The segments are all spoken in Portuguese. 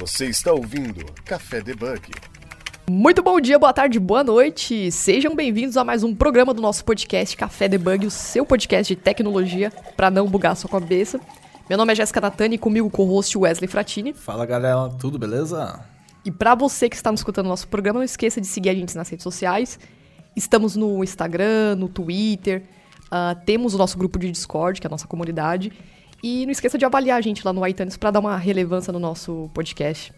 Você está ouvindo Café Debug. Muito bom dia, boa tarde, boa noite. Sejam bem-vindos a mais um programa do nosso podcast Café Debug, o seu podcast de tecnologia para não bugar a sua cabeça. Meu nome é Jéssica Natani e comigo com o host Wesley Fratini. Fala galera, tudo beleza? E para você que está nos escutando no nosso programa, não esqueça de seguir a gente nas redes sociais. Estamos no Instagram, no Twitter, uh, temos o nosso grupo de Discord, que é a nossa comunidade. E não esqueça de avaliar a gente lá no iTunes para dar uma relevância no nosso podcast.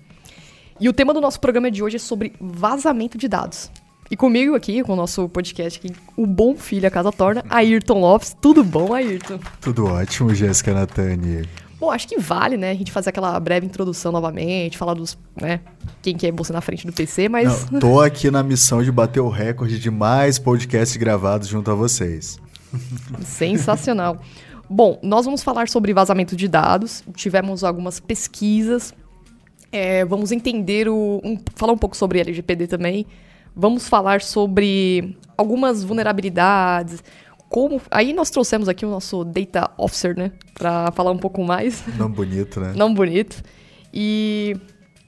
E o tema do nosso programa de hoje é sobre vazamento de dados. E comigo aqui, com o nosso podcast aqui, o bom filho a casa torna, Ayrton Lopes. Tudo bom, Ayrton? Tudo ótimo, Jéssica Natani. Bom, acho que vale, né, a gente fazer aquela breve introdução novamente, falar dos, né, quem que é você na frente do PC, mas... Não, tô aqui na missão de bater o recorde de mais podcasts gravados junto a vocês. Sensacional. Bom, nós vamos falar sobre vazamento de dados, tivemos algumas pesquisas, é, vamos entender o. Um, falar um pouco sobre LGPD também. Vamos falar sobre algumas vulnerabilidades. Como. Aí nós trouxemos aqui o nosso Data Officer, né? Pra falar um pouco mais. Não bonito, né? Não bonito. E.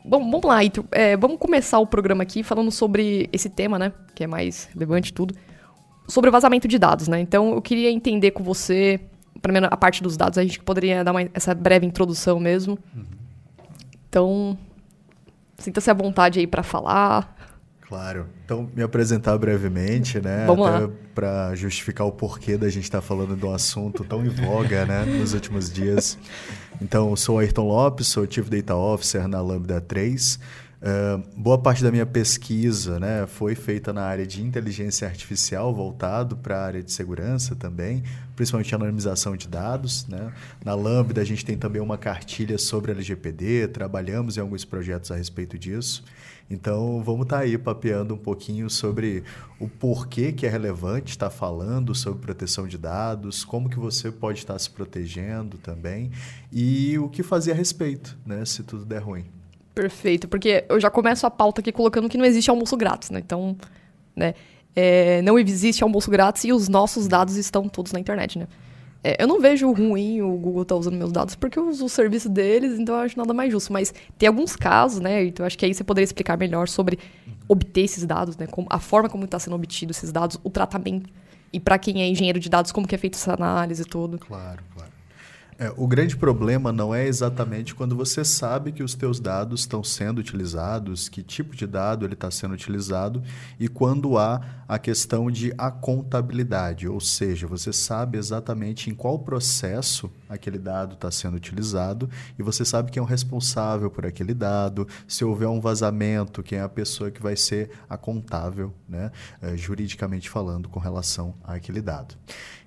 Bom, vamos lá, Ito. É, vamos começar o programa aqui falando sobre esse tema, né? Que é mais relevante tudo. Sobre o vazamento de dados, né? Então eu queria entender com você primeiro a parte dos dados, a gente poderia dar uma, essa breve introdução mesmo. Uhum. Então, sinta-se à vontade aí para falar. Claro. Então, me apresentar brevemente, né? Vamos Até para justificar o porquê da gente estar tá falando de um assunto tão em voga, né, nos últimos dias. Então, sou Ayrton Lopes, sou Chief Data Officer na Lambda 3. Boa parte da minha pesquisa né, foi feita na área de inteligência artificial, voltado para a área de segurança também, principalmente anonimização de dados. Né? Na Lambda, a gente tem também uma cartilha sobre LGPD, trabalhamos em alguns projetos a respeito disso. Então, vamos estar tá aí papeando um pouquinho sobre o porquê que é relevante estar falando sobre proteção de dados, como que você pode estar se protegendo também e o que fazer a respeito, né, se tudo der ruim. Perfeito, porque eu já começo a pauta aqui colocando que não existe almoço grátis, né? Então, né? É, não existe almoço grátis e os nossos dados estão todos na internet, né? É, eu não vejo ruim o Google tá usando meus dados porque eu uso o serviço deles, então eu acho nada mais justo. Mas tem alguns casos, né? Então acho que aí você poderia explicar melhor sobre obter esses dados, né? Como, a forma como está sendo obtido esses dados, o tratamento. E para quem é engenheiro de dados, como que é feita essa análise e tudo. Claro, claro. É, o grande problema não é exatamente quando você sabe que os teus dados estão sendo utilizados, que tipo de dado ele está sendo utilizado e quando há a questão de a contabilidade, ou seja, você sabe exatamente em qual processo aquele dado está sendo utilizado e você sabe quem é o responsável por aquele dado, se houver um vazamento, quem é a pessoa que vai ser a contável, né, é, juridicamente falando, com relação àquele dado.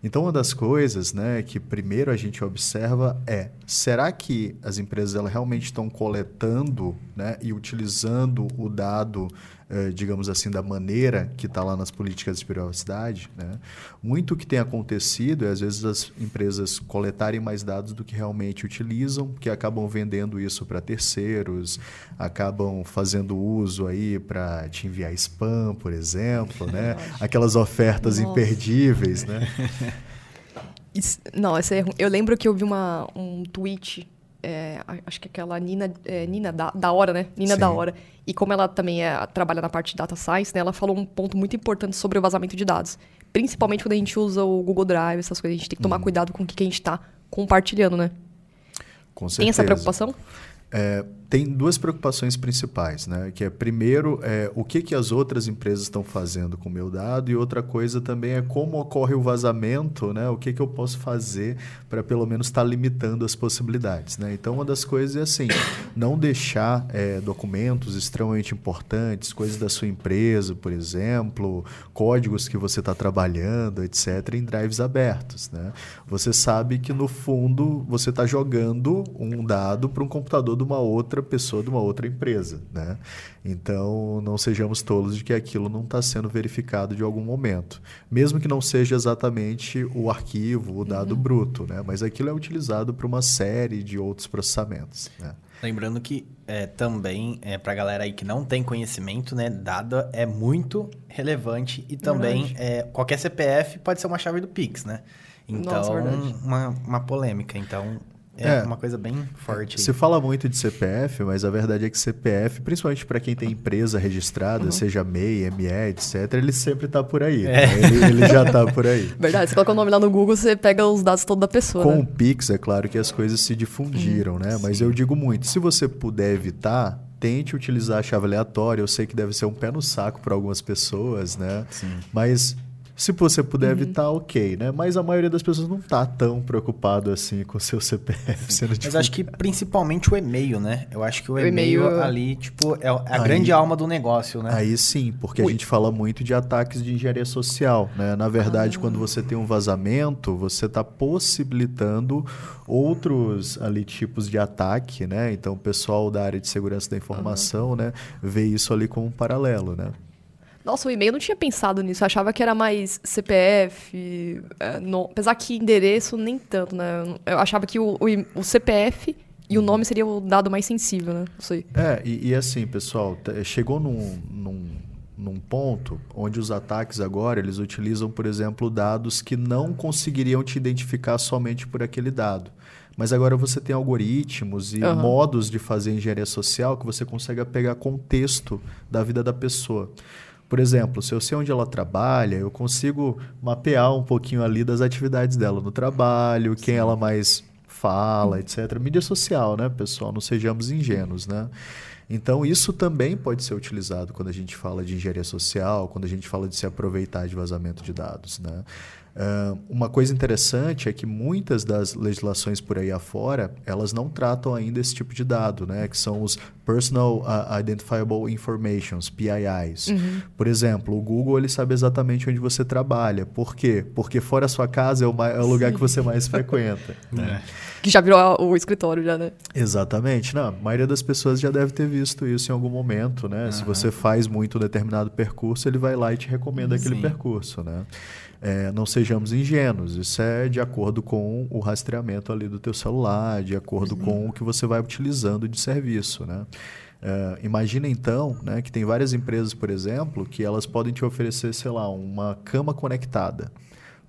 Então, uma das coisas né, que primeiro a gente observa é: será que as empresas elas realmente estão coletando né, e utilizando o dado eh, digamos assim, da maneira que está lá nas políticas de privacidade, né? muito que tem acontecido é, às vezes, as empresas coletarem mais dados do que realmente utilizam, que acabam vendendo isso para terceiros, acabam fazendo uso aí para te enviar spam, por exemplo, né? aquelas ofertas Nossa. imperdíveis. Né? Isso, não, essa é, eu lembro que eu vi uma, um tweet é, acho que aquela Nina, é, Nina da, da Hora, né? Nina Sim. da Hora. E como ela também é, trabalha na parte de data science, né? Ela falou um ponto muito importante sobre o vazamento de dados. Principalmente quando a gente usa o Google Drive, essas coisas. A gente tem que tomar uhum. cuidado com o que a gente está compartilhando, né? Com certeza. Tem essa preocupação? É, tem duas preocupações principais, né? Que é primeiro é, o que, que as outras empresas estão fazendo com o meu dado e outra coisa também é como ocorre o vazamento, né? O que, que eu posso fazer para pelo menos estar tá limitando as possibilidades, né? Então uma das coisas é assim, não deixar é, documentos extremamente importantes, coisas da sua empresa, por exemplo, códigos que você está trabalhando, etc, em drives abertos, né? Você sabe que no fundo você está jogando um dado para um computador de uma outra outra pessoa de uma outra empresa. Né? Então, não sejamos tolos de que aquilo não está sendo verificado de algum momento. Mesmo que não seja exatamente o arquivo, o dado uhum. bruto, né? mas aquilo é utilizado para uma série de outros processamentos. Né? Lembrando que é, também, é, para a galera aí que não tem conhecimento, né, dado é muito relevante e também é, qualquer CPF pode ser uma chave do Pix, né? Então, Nossa, uma, uma polêmica. Então, é, É. uma coisa bem forte. Se fala muito de CPF, mas a verdade é que CPF, principalmente para quem tem empresa registrada, seja MEI, ME, etc., ele sempre está por aí. né? Ele, ele já está por aí. Verdade, você coloca o nome lá no Google, você pega os dados todos da pessoa. Com né? o Pix, é claro que as coisas se difundiram, né? Mas eu digo muito, se você puder evitar, tente utilizar a chave aleatória. Eu sei que deve ser um pé no saco para algumas pessoas, né? Sim. Mas se você puder evitar, ok, né? Mas a maioria das pessoas não tá tão preocupado assim com o seu CPF sendo Mas acho que principalmente o e-mail, né? Eu acho que o, O e-mail, e-mail- ali, tipo, é a Aí- grande alma do negócio, né? Aí sim, porque a Ui. gente fala muito de ataques de engenharia social. Né? Na verdade, quando você tem um vazamento, você está possibilitando outros ali tipos de ataque, né? Então o pessoal da área de segurança da informação né, vê isso ali como um paralelo, né? Nossa, o e-mail não tinha pensado nisso. Eu achava que era mais CPF. é, no- apesar que endereço nem tanto, né? Eu achava que o, o, o CPF e o nome seria o dado mais sensível, né? Não sei. É, e, e assim, pessoal, chegou num, num, num ponto onde os ataques agora, eles utilizam, por exemplo, dados que não conseguiriam te identificar somente por aquele dado. Mas agora você tem algoritmos e Aham. modos de fazer engenharia social que você consegue pegar contexto da vida da pessoa. Por exemplo, se eu sei onde ela trabalha, eu consigo mapear um pouquinho ali das atividades dela no trabalho, quem ela mais fala, etc. Mídia social, né, pessoal? Não sejamos ingênuos, né? Então, isso também pode ser utilizado quando a gente fala de engenharia social, quando a gente fala de se aproveitar de vazamento de dados, né? Ah, uma coisa interessante é que muitas das legislações por aí afora, elas não tratam ainda esse tipo de dado, né? Que são os Personal ah, Identifiable Informations, PIIs. Por exemplo, o Google ele sabe exatamente onde você trabalha. Por quê? Porque fora a sua casa é o, é o lugar que você mais frequenta. né? Que já virou o escritório, já, né? Exatamente. Não, a maioria das pessoas já deve ter visto isso em algum momento, né? Se você faz muito um determinado percurso, ele vai lá e te recomenda aquele Sim. percurso, né? É, não sejamos ingênuos. Isso é de acordo com o rastreamento ali do teu celular, de acordo com o que você vai utilizando de serviço, né? É, imagina então né, que tem várias empresas, por exemplo, que elas podem te oferecer, sei lá, uma cama conectada.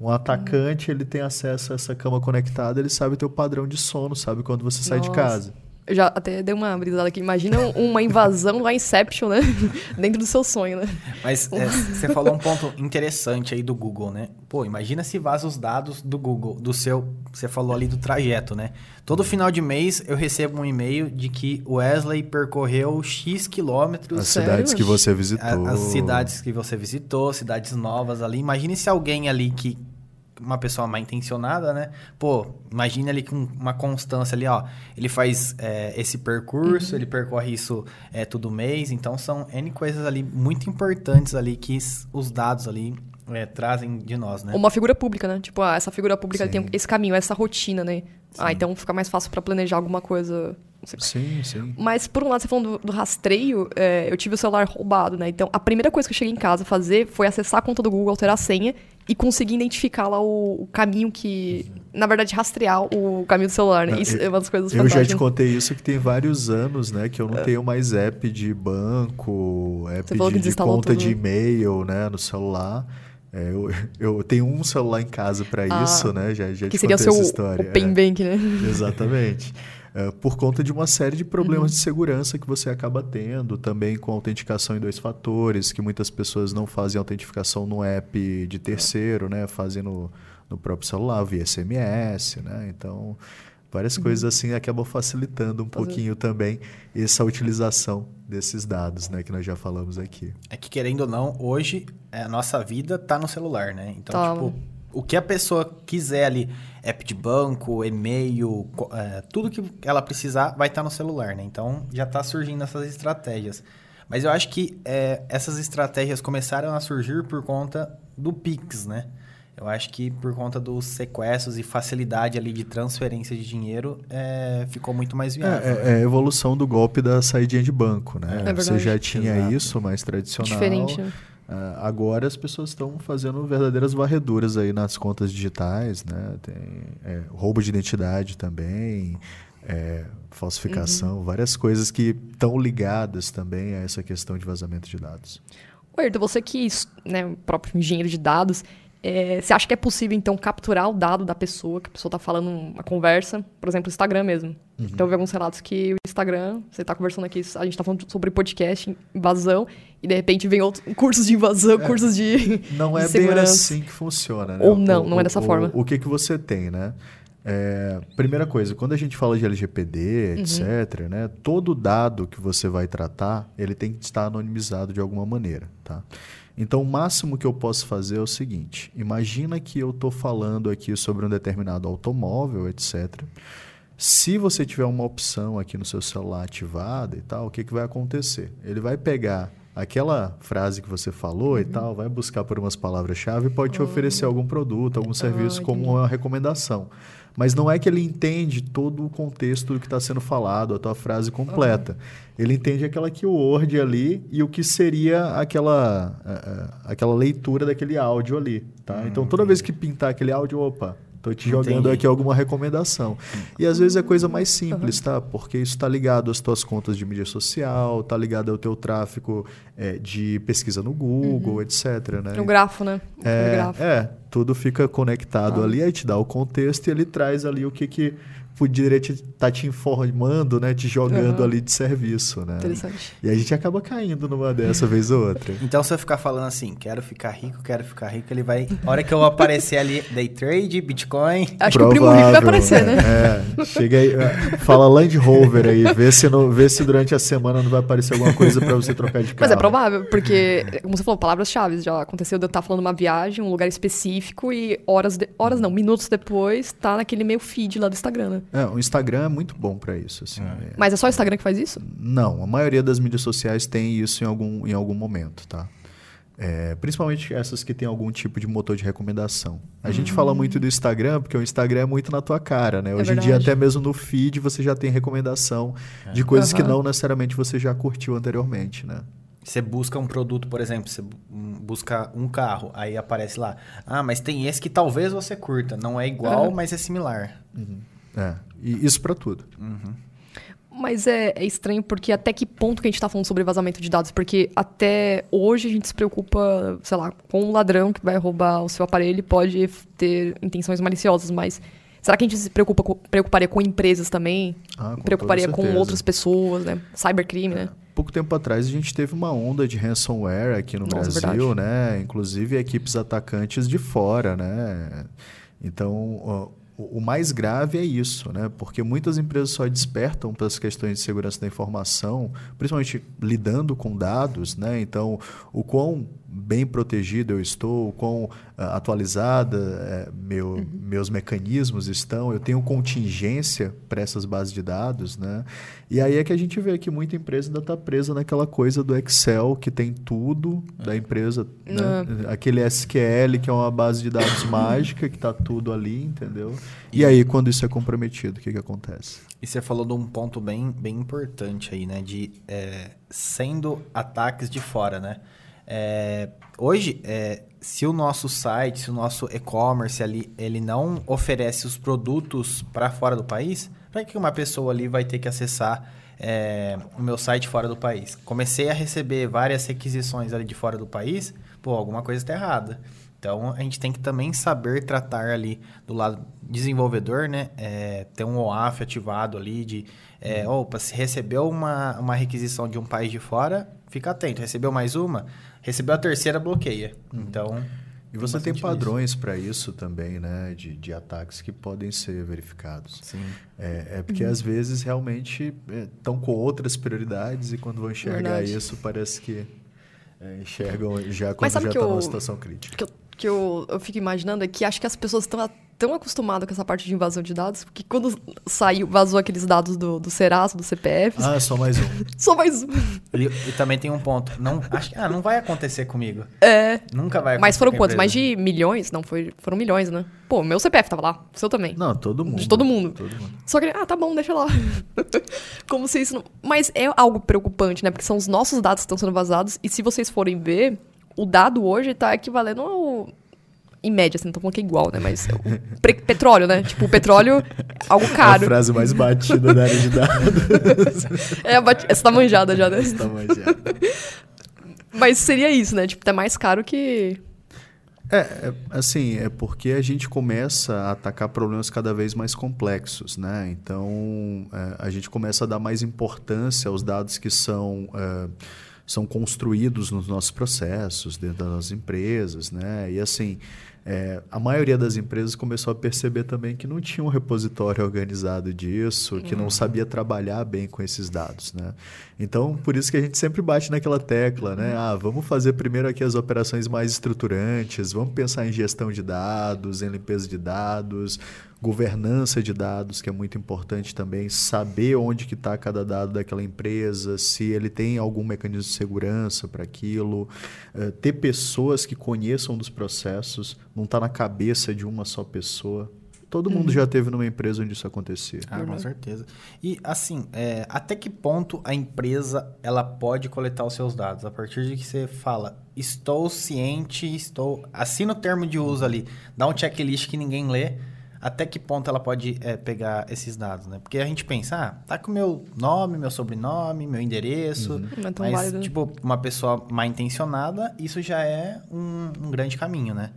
Um atacante, ele tem acesso a essa cama conectada, ele sabe o teu padrão de sono, sabe quando você sai de Nossa. casa. Eu já até dei uma brisada aqui. Imagina uma invasão lá Inception, né? Dentro do seu sonho, né? Mas é, você falou um ponto interessante aí do Google, né? Pô, imagina se vaza os dados do Google, do seu. Você falou ali do trajeto, né? Todo final de mês eu recebo um e-mail de que o Wesley percorreu X quilômetros. As Sério? cidades que você a- visitou. As cidades que você visitou, cidades novas ali. Imagine se alguém ali que. Uma pessoa mal intencionada, né? Pô, imagine ali com uma constância ali, ó. Ele faz é, esse percurso, ele percorre isso é, todo mês. Então, são N coisas ali muito importantes ali que os dados ali é, trazem de nós, né? Uma figura pública, né? Tipo, ah, essa figura pública tem esse caminho, essa rotina, né? Ah, então fica mais fácil pra planejar alguma coisa. Sim, sim. Mas, por um lado, você falando do, do rastreio, é, eu tive o celular roubado, né? Então, a primeira coisa que eu cheguei em casa a fazer foi acessar a conta do Google, alterar a senha e conseguir identificar lá o, o caminho que... Na verdade, rastrear o caminho do celular, né? Não, Isso eu- é uma das coisas Eu já te fantásticas. contei isso que tem vários anos, né? Que eu não tenho mais app de banco, app de, de conta tudo. de e-mail, né? No celular. É, eu, eu tenho um celular em casa para Ah, isso, né? Já, já Que seria o seu essa história. o Pen é. Bank, né? Exatamente. É, por conta de uma série de Uhum. problemas de segurança que você acaba tendo, também com autenticação em dois fatores, que muitas pessoas não fazem autentificação no app de terceiro, né? Fazem no, no próprio celular, via SMS, né? Então, várias coisas assim acabam facilitando um Uhum. Fazer- pouquinho também essa utilização desses dados, né? Que nós já falamos aqui. É que, querendo ou não, hoje é, a nossa vida tá no celular, né? Então, Tá. tipo, o que a pessoa quiser ali, app de banco, e-mail, é, tudo que ela precisar vai estar no celular, né? Então, já tá surgindo essas estratégias. Mas eu acho que é, essas estratégias começaram a surgir por conta do Pix, né? Eu acho que por conta dos sequestros e facilidade ali de transferência de dinheiro, é, ficou muito mais É, viável. né? é- é a evolução do golpe da saidinha de banco, né? É Você já tinha Exato. isso, mais tradicional. Diferente, né? Ah, agora as pessoas estão fazendo verdadeiras varreduras aí nas contas digitais, né? Tem é, roubo de identidade também, é, falsificação, várias coisas que estão ligadas também a essa questão de vazamento de dados. Ayrton, você que, né, o próprio engenheiro de dados, É, você acha que é possível, então, capturar o dado da pessoa, que a pessoa tá falando uma conversa, por exemplo, o Instagram mesmo. Então, eu vi alguns relatos que o Instagram, você tá conversando aqui, a gente tá falando sobre podcast, invasão, e de repente vem outros cursos de invasão, cursos de, Não de é bem segurança. assim que funciona, né? Ou não, não é dessa o, forma. O que, que você tem, né? É, primeira coisa, quando a gente fala de LGPD, Uhum. etc., né, todo dado que você vai tratar, ele tem que estar anonimizado de alguma maneira, tá? Então, o máximo que eu posso fazer é o seguinte: imagina que eu estou falando aqui sobre um determinado automóvel, etc. Se você tiver uma opção aqui no seu celular ativada e tal, o que, que vai acontecer? Ele vai pegar aquela frase que você falou e tal, vai buscar por umas palavras-chave e pode te oferecer algum produto, algum serviço como uma recomendação. Mas não é que ele entende todo o contexto do que está sendo falado, a tua frase completa. Ele entende aquela keyword ali e o que seria aquela, eh, eh, aquela leitura daquele áudio ali. Tá? Então, toda vez que pintar aquele áudio, opa, Te jogando Entendi. aqui alguma recomendação. E às vezes é coisa mais simples, tá? Porque isso está ligado às tuas contas de mídia social, tá ligado ao teu tráfego eh, de pesquisa no Google, etc. Né? O grafo, né? É, é, tudo fica conectado ali, aí te dá o contexto e ele traz ali o que que poderia te, tá te informando, né? Te jogando Aham. ali de serviço, né? Interessante. E a gente acaba caindo numa dessa vez ou outra. Então, se eu ficar falando assim, quero ficar rico, quero ficar rico, ele vai. A hora que eu aparecer ali, day trade, Bitcoin. Acho que o primo rico vai aparecer, né? É, chega aí, é, fala Land Rover aí, vê se, no, vê se durante a semana não vai aparecer alguma coisa pra você trocar de carro. Mas é provável, porque, como você falou, palavras-chave. Já aconteceu de eu estar falando uma viagem, um lugar específico, e horas, de- horas não, minutos depois, tá naquele meio feed lá do Instagram, né? É, o Instagram é muito bom pra isso, assim. é. Mas é só o Instagram que faz isso? Não, a maioria das mídias sociais tem isso em algum, em algum momento, tá? É, principalmente essas que tem algum tipo de motor de recomendação. A gente fala muito do Instagram porque o Instagram é muito na tua cara, né? Hoje em dia, até mesmo no feed, você já tem recomendação de coisas que Aham. não necessariamente você já curtiu anteriormente, né? Você busca um produto, por exemplo, você bu- busca um carro, aí aparece lá. Ah, mas tem esse que talvez você curta. Não é igual, Aham. mas é similar. É, e isso pra tudo. Mas é, é estranho porque até que ponto que a gente tá falando sobre vazamento de dados? Porque até hoje a gente se preocupa, sei lá, com um ladrão que vai roubar o seu aparelho e pode ter intenções maliciosas, mas será que a gente se preocupa com- preocuparia com empresas também? Ah, com preocuparia com outras pessoas, né? Cybercrime, né? Pouco tempo atrás a gente teve uma onda de ransomware aqui no Nossa, Brasil, né? Inclusive equipes atacantes de fora, né? Então, o mais grave é isso, né? Porque muitas empresas só despertam para as questões de segurança da informação, principalmente lidando com dados, né? Então, o quão bem protegido eu estou, quão ah, atualizada eh, meu, meus mecanismos estão, eu tenho contingência para essas bases de dados, né? E aí é que a gente vê que muita empresa ainda está presa naquela coisa do Excel que tem tudo da empresa, né? aquele SQL que é uma base de dados mágica que está tudo ali, entendeu? E aí quando isso é comprometido, o que, que acontece? E você falou de um ponto bem, bem importante aí, né? De é, sendo ataques de fora, né? É, hoje, é, se o nosso site, se o nosso e-commerce ali, ele não oferece os produtos para fora do país, para que uma pessoa ali vai ter que acessar é, o meu site fora do país? Comecei a receber várias requisições ali de fora do país, pô, alguma coisa está errada. Então a gente tem que também saber tratar ali do lado desenvolvedor, né? É, ter um OAuth ativado ali de é, opa, se recebeu uma, uma requisição de um país de fora, fica atento. Recebeu mais uma, recebeu a terceira, bloqueia. Então. E você tem padrões para isso também, né? De, de ataques que podem ser verificados. Sim. É, é porque às vezes realmente estão com outras prioridades e quando vão enxergar Verdade. isso parece que é, enxergam já quando já está numa situação crítica. que eu, que eu, eu fico imaginando é que acho que as pessoas estão tão acostumadas com essa parte de invasão de dados, que quando saiu, vazou aqueles dados do, do Serasa, do CPF, Ah, só mais um. só mais um. E, e também tem um ponto. Não, acho que ah, não vai acontecer comigo. É. Nunca vai acontecer. Mas foram quantos? Mais de milhões? Não, foi, foram milhões, né? Pô, meu CPF tava lá, o seu também. Não, todo mundo. De todo mundo. Todo mundo. Só que, ah, tá bom, deixa lá. Como se isso não... Mas é algo preocupante, né? Porque são os nossos dados que estão sendo vazados. E se vocês forem ver, o dado hoje tá equivalendo ao... Em média, assim, não tô falando que é igual, né? Mas o pre- petróleo, né? Tipo, o petróleo é algo A caro. frase mais batida da área de dados. É, a bat- essa tá manjada já, né? tá manjada. Mas seria isso, né? Tipo, tá mais caro que... É, é, assim, é porque a gente começa a atacar problemas cada vez mais complexos, né? Então, é, a gente começa a dar mais importância aos dados que são, é, são construídos nos nossos processos, dentro das nossas empresas, né? E assim, é, a maioria das empresas começou a perceber também que não tinha um repositório organizado disso, que não uhum. sabia trabalhar bem com esses dados. Né? Então, por isso que a gente sempre bate naquela tecla, né? Uhum. Ah, vamos fazer primeiro aqui as operações mais estruturantes, vamos pensar em gestão de dados, em limpeza de dados, governança de dados, que é muito importante também, saber onde que está cada dado daquela empresa, se ele tem algum mecanismo de segurança para aquilo, uh, ter pessoas que conheçam dos processos, não está na cabeça de uma só pessoa. Todo mundo uhum. já teve numa empresa onde isso acontecia. Ah, com certeza. E assim, é, até que ponto a empresa ela pode coletar os seus dados? A partir de que você fala, estou ciente, estou. Assina o termo de uso ali, dá um checklist que ninguém lê até que ponto ela pode é, pegar esses dados, né? Porque a gente pensa, ah, tá com meu nome, meu sobrenome, meu endereço, uhum. É mas, válido. tipo, uma pessoa mal intencionada, isso já é um, um grande caminho, né?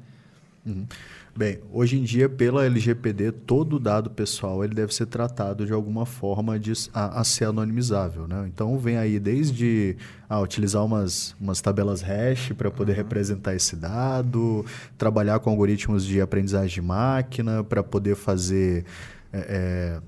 Uhum. Bem, hoje em dia, pela LGPD, todo dado pessoal ele deve ser tratado de alguma forma de, a, a ser anonimizável. Né? Então, vem aí desde ah, utilizar umas, umas tabelas hash para poder uhum. representar esse dado, trabalhar com algoritmos de aprendizagem de máquina para poder fazer é, é,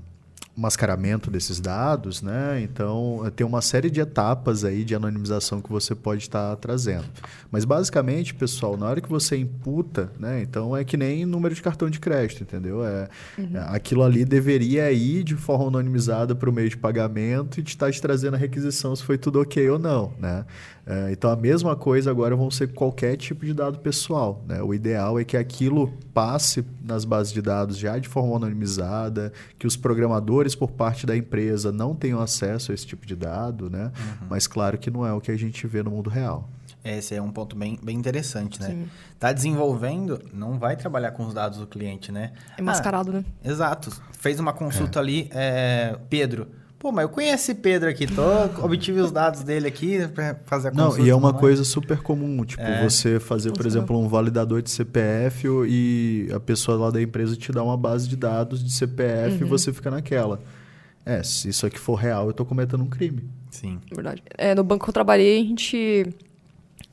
mascaramento desses dados, né? Então, tem uma série de etapas aí de anonimização que você pode estar tá trazendo. Mas, basicamente, pessoal, na hora que você imputa, né? Então, é que nem número de cartão de crédito, entendeu? É, uhum. é aquilo ali deveria ir de forma anonimizada para o meio de pagamento e te estar tá te trazendo a requisição se foi tudo ok ou não, né? É, então, a mesma coisa agora vão ser qualquer tipo de dado pessoal. Né? O ideal é que aquilo passe nas bases de dados já de forma anonimizada, que os programadores, por parte da empresa, não tenham acesso a esse tipo de dado, né? Uhum. mas claro que não é o que a gente vê no mundo real. Esse é um ponto bem, bem interessante, né? Sim. Tá desenvolvendo, não vai trabalhar com os dados do cliente, né? É mascarado, ah, né? Exato. Fez uma consulta é. ali, é, Pedro, Pô, mas eu conheço esse Pedro aqui, tô, obtive os dados dele aqui para fazer a consulta. Não, e é uma coisa super comum, tipo, é. você fazer, por exemplo, um validador de CPF e a pessoa lá da empresa te dá uma base de dados de CPF uhum. e você fica naquela. É, se isso aqui for real, eu tô cometendo um crime. Sim. Verdade. É, no banco que eu trabalhei, a gente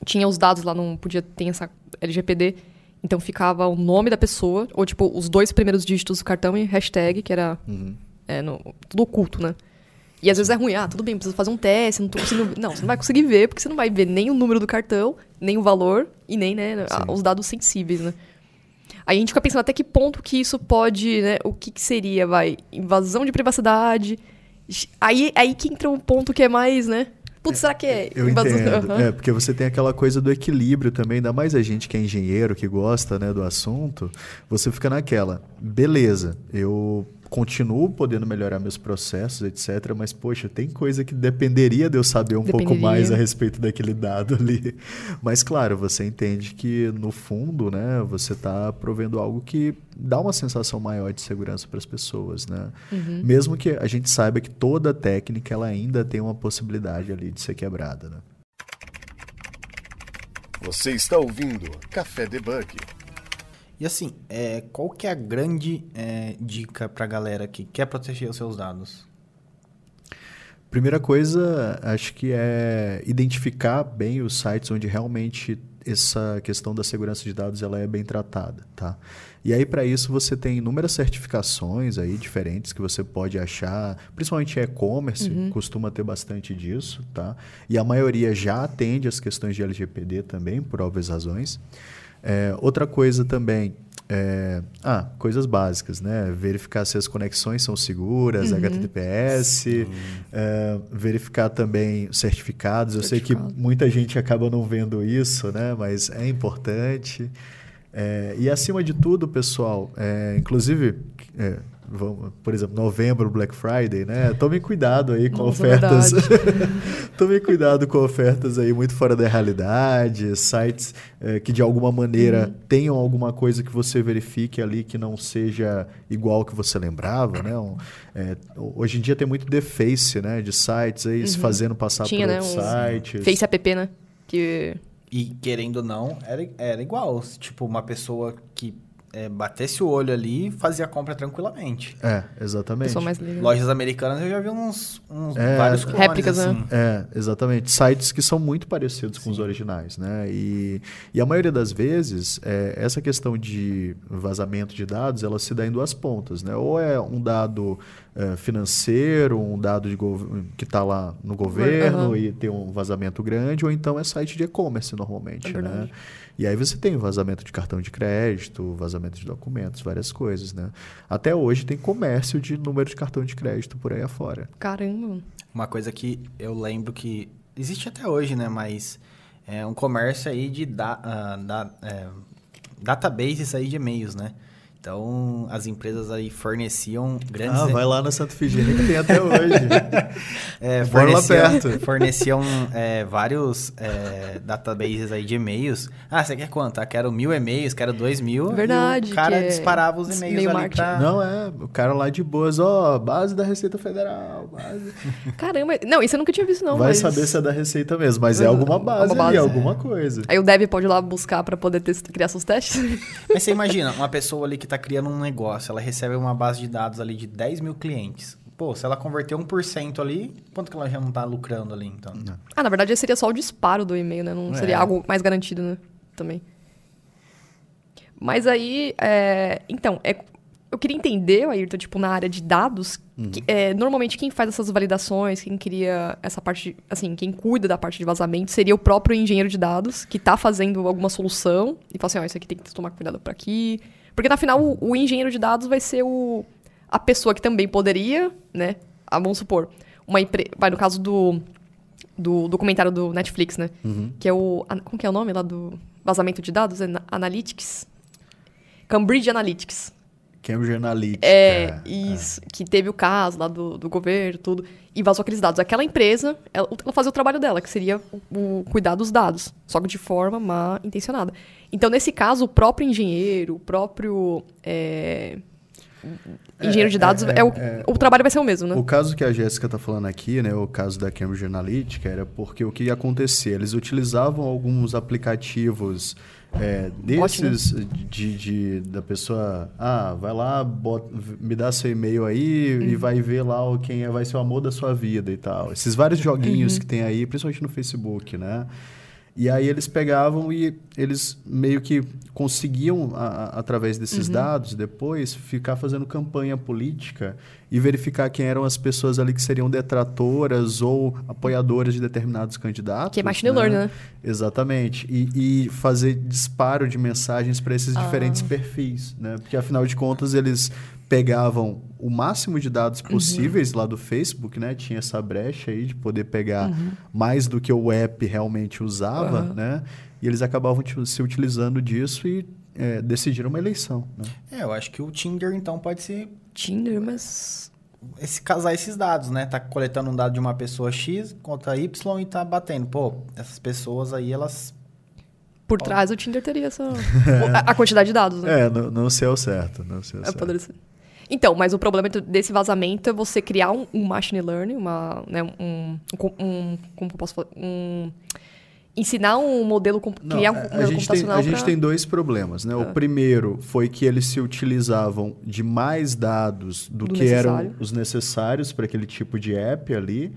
tinha os dados lá, não podia ter essa LGPD. Então ficava o nome da pessoa, ou tipo, os dois primeiros dígitos do cartão e hashtag, que era uhum. é, no, tudo oculto, né? E às vezes é ruim, ah, tudo bem, precisa fazer um teste, não tô conseguindo. Não, você não vai conseguir ver, porque você não vai ver nem o número do cartão, nem o valor e nem né, os dados sensíveis, né? Aí a gente fica pensando até que ponto que isso pode, né? O que, que seria, vai? Invasão de privacidade. Aí, aí que entra um ponto que é mais, né? Putz, será que é Eu invasão? entendo. Uhum. É, porque você tem aquela coisa do equilíbrio também, ainda mais a gente que é engenheiro, que gosta né, do assunto, você fica naquela, beleza, eu continuo podendo melhorar meus processos, etc. Mas, poxa, tem coisa que dependeria de eu saber um dependeria. pouco mais a respeito daquele dado ali. Mas, claro, você entende que, no fundo, né, você está provendo algo que dá uma sensação maior de segurança para as pessoas, né? Uhum. Mesmo que a gente saiba que toda técnica ela ainda tem uma possibilidade ali de ser quebrada, né? Você está ouvindo Café Debug. E assim, é, qual que é a grande é, dica para a galera que quer proteger os seus dados? Primeira coisa, acho que é identificar bem os sites onde realmente essa questão da segurança de dados ela é bem tratada, tá? E aí para isso você tem inúmeras certificações aí diferentes que você pode achar, principalmente e-commerce uhum. costuma ter bastante disso, tá? E a maioria já atende as questões de LGPD também por óbvias razões. É, outra coisa também, é, ah, coisas básicas, né? Verificar se as conexões são seguras, uhum. HTTPS, é, verificar também certificados. Eu sei que muita gente acaba não vendo isso, né? Mas é importante. É, e acima de tudo, pessoal, é, inclusive é, vamos, por exemplo, novembro, Black Friday, né? Tome cuidado aí com Nossa, ofertas. Tome cuidado com ofertas aí muito fora da realidade, sites é, que de alguma maneira uhum. tenham alguma coisa que você verifique ali que não seja igual que você lembrava, né? Um, é, hoje em dia tem muito deface, né? De sites aí uhum. se fazendo passar Tinha, por né, outros sites. Face app, né? Que E querendo ou não, era, era igual. Tipo, uma pessoa que é, batesse o olho ali fazia a compra tranquilamente. É, exatamente. Pessoa mais liga. Lojas americanas eu já vi uns, uns É. vários clones, Réplicas, né? assim. É, exatamente. Sites que são muito parecidos com os originais, né? E, e a maioria das vezes, é, essa questão de vazamento de dados, ela se dá em duas pontas, né? Ou é um dado é, financeiro, um dado de que está lá no governo Aham. e tem um vazamento grande, ou então é site de e-commerce normalmente, É né? E aí você tem vazamento de cartão de crédito, vazamento de documentos, várias coisas, né? Até hoje tem comércio de número de cartão de crédito por aí afora. Caramba. Uma coisa que eu lembro que existe até hoje, né? Mas é um comércio aí de da, ah, da- é, databases aí de e-mails, né? Então, as empresas aí forneciam grandes... Ah, vai lá na Santa Figênia que tem até hoje. É, Bora lá forneciam, perto. forneciam é, vários é, databases aí de e-mails. Ah, você quer quanto? Ah, quero mil e-mails, quero dois mil. Verdade, E o cara é disparava os e-mails meio ali pra... Não, é, o cara lá de boas, ó, base da Receita Federal, base. Caramba. Não, isso eu nunca tinha visto, não. Vai mas... saber se é da Receita mesmo, mas é alguma base, Uma ali, base. alguma coisa. Aí o dev pode ir lá buscar pra poder test- criar seus testes. Mas você imagina, uma pessoa ali que tá criando um negócio, ela recebe uma base de dados ali de 10 mil clientes. Pô, se ela converter 1% ali, quanto que ela já não tá lucrando ali, então? ah, na verdade, seria só o disparo do e-mail, né? Não É. seria algo mais garantido, né? Também. Mas aí, é, então, é, eu queria entender, Ayrton, tipo, na área de dados, que, é, normalmente quem faz essas validações, quem cria essa parte, assim, quem cuida da parte de vazamento seria o próprio engenheiro de dados, que tá fazendo alguma solução e fala assim, ó, isso aqui tem que tomar cuidado para aqui. Porque, na final, o, o engenheiro de dados vai ser o, a pessoa que também poderia, né? Ah, vamos supor, uma empresa, vai no caso do, do documentário do Netflix, né? Que é o, como que é o nome lá do vazamento de dados? É na- Analytics? Cambridge Analytics. Cambridge Analytica. É, isso. Que teve o caso lá do, do governo, tudo. E vazou aqueles dados. Aquela empresa, ela, ela fazia o trabalho dela, que seria o, o cuidar dos dados. Só que de forma má intencionada. Então, nesse caso, o próprio engenheiro, o próprio é, engenheiro de dados, é, é, o, é, o trabalho vai ser o mesmo, né? O caso que a Jéssica está falando aqui, né, o caso da Cambridge Analytica, era porque o que ia acontecer? Eles utilizavam alguns aplicativos é, desses de, de- da pessoa, ah, vai lá, bota- me dá seu e-mail aí Uhum. e vai ver lá quem é, vai ser o amor da sua vida e tal. Esses vários joguinhos Uhum. que tem aí, principalmente no Facebook, né? E aí eles pegavam e eles meio que conseguiam, a- a- através desses Uhum. dados, depois, ficar fazendo campanha política e verificar quem eram as pessoas ali que seriam detratoras ou apoiadoras de determinados candidatos. Que é machine learning, né? Exatamente. E, e fazer disparo de mensagens para esses Ah. diferentes perfis, né? Porque, afinal de contas, eles pegavam o máximo de dados possíveis lá do Facebook, né? Tinha essa brecha aí de poder pegar mais do que o app realmente usava, Aham. né? E eles acabavam se utilizando disso e é, decidiram uma eleição, né? É, eu acho que o Tinder, então, pode ser Tinder, mas. esse, casar esses dados, né? Tá coletando um dado de uma pessoa X contra Y e tá batendo. Pô, essas pessoas aí, elas... Por trás o Tinder teria essa. a, a quantidade de dados, né? É, não, não sei ao certo, não sei ao É, certo. poderia ser. Então, mas o problema desse vazamento é você criar um, um machine learning, uma, né, um, um, com- como eu posso falar, um ensinar um modelo, Não, criar um a- a modelo gente tem, a gente pra- tem dois problemas, né? O Ah. primeiro foi que eles se utilizavam de mais dados do, Do que eram necessário. os necessários para aquele tipo de app ali.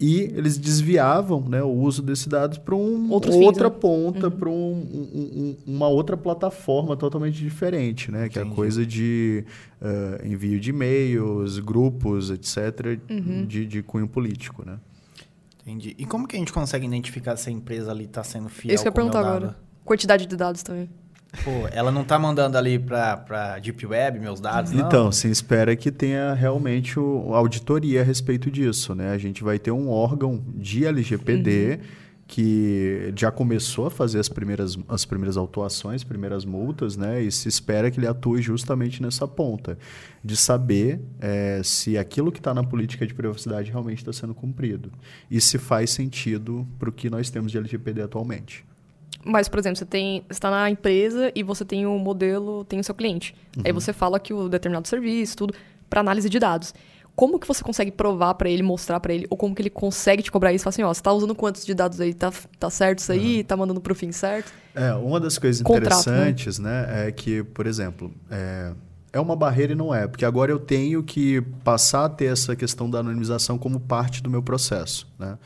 E eles desviavam né, o uso desses dados para um, Outros fins, outra né? ponta, para um, um- um- uma outra plataforma totalmente diferente, né? Que é a coisa de eh, envio de e-mails, grupos, etc., Uhum. de, de cunho político, né? Entendi. E como que a gente consegue identificar se a empresa ali tá sendo fiel Isso que eu ia perguntar agora. Quantidade de dados também. Pô, ela não tá mandando ali pra, pra Deep Web meus dados, não? Então, se espera que tenha realmente o, auditoria a respeito disso, né? A gente vai ter um órgão de LGPD que já começou a fazer as primeiras, as primeiras autuações, primeiras multas, né? E se espera que ele atue justamente nessa ponta, de saber eh, se aquilo que está na política de privacidade realmente está sendo cumprido. E se faz sentido para o que nós temos de LGPD atualmente. Mas, por exemplo, você tem, está na empresa e você tem o modelo, tem o seu cliente. Aí Uhum. você fala que o determinado serviço, tudo, para análise de dados. como que você consegue provar pra ele, mostrar pra ele, ou como que ele consegue te cobrar isso? Fala assim, ó, você tá usando quantos de dados aí? Tá, tá certo isso aí? Tá mandando pro fim certo? É, uma das coisas Contrato, né? interessantes, né? é que, por exemplo, é, é uma barreira e não é, porque agora eu tenho que passar a ter essa questão da anonimização como parte do meu processo, né?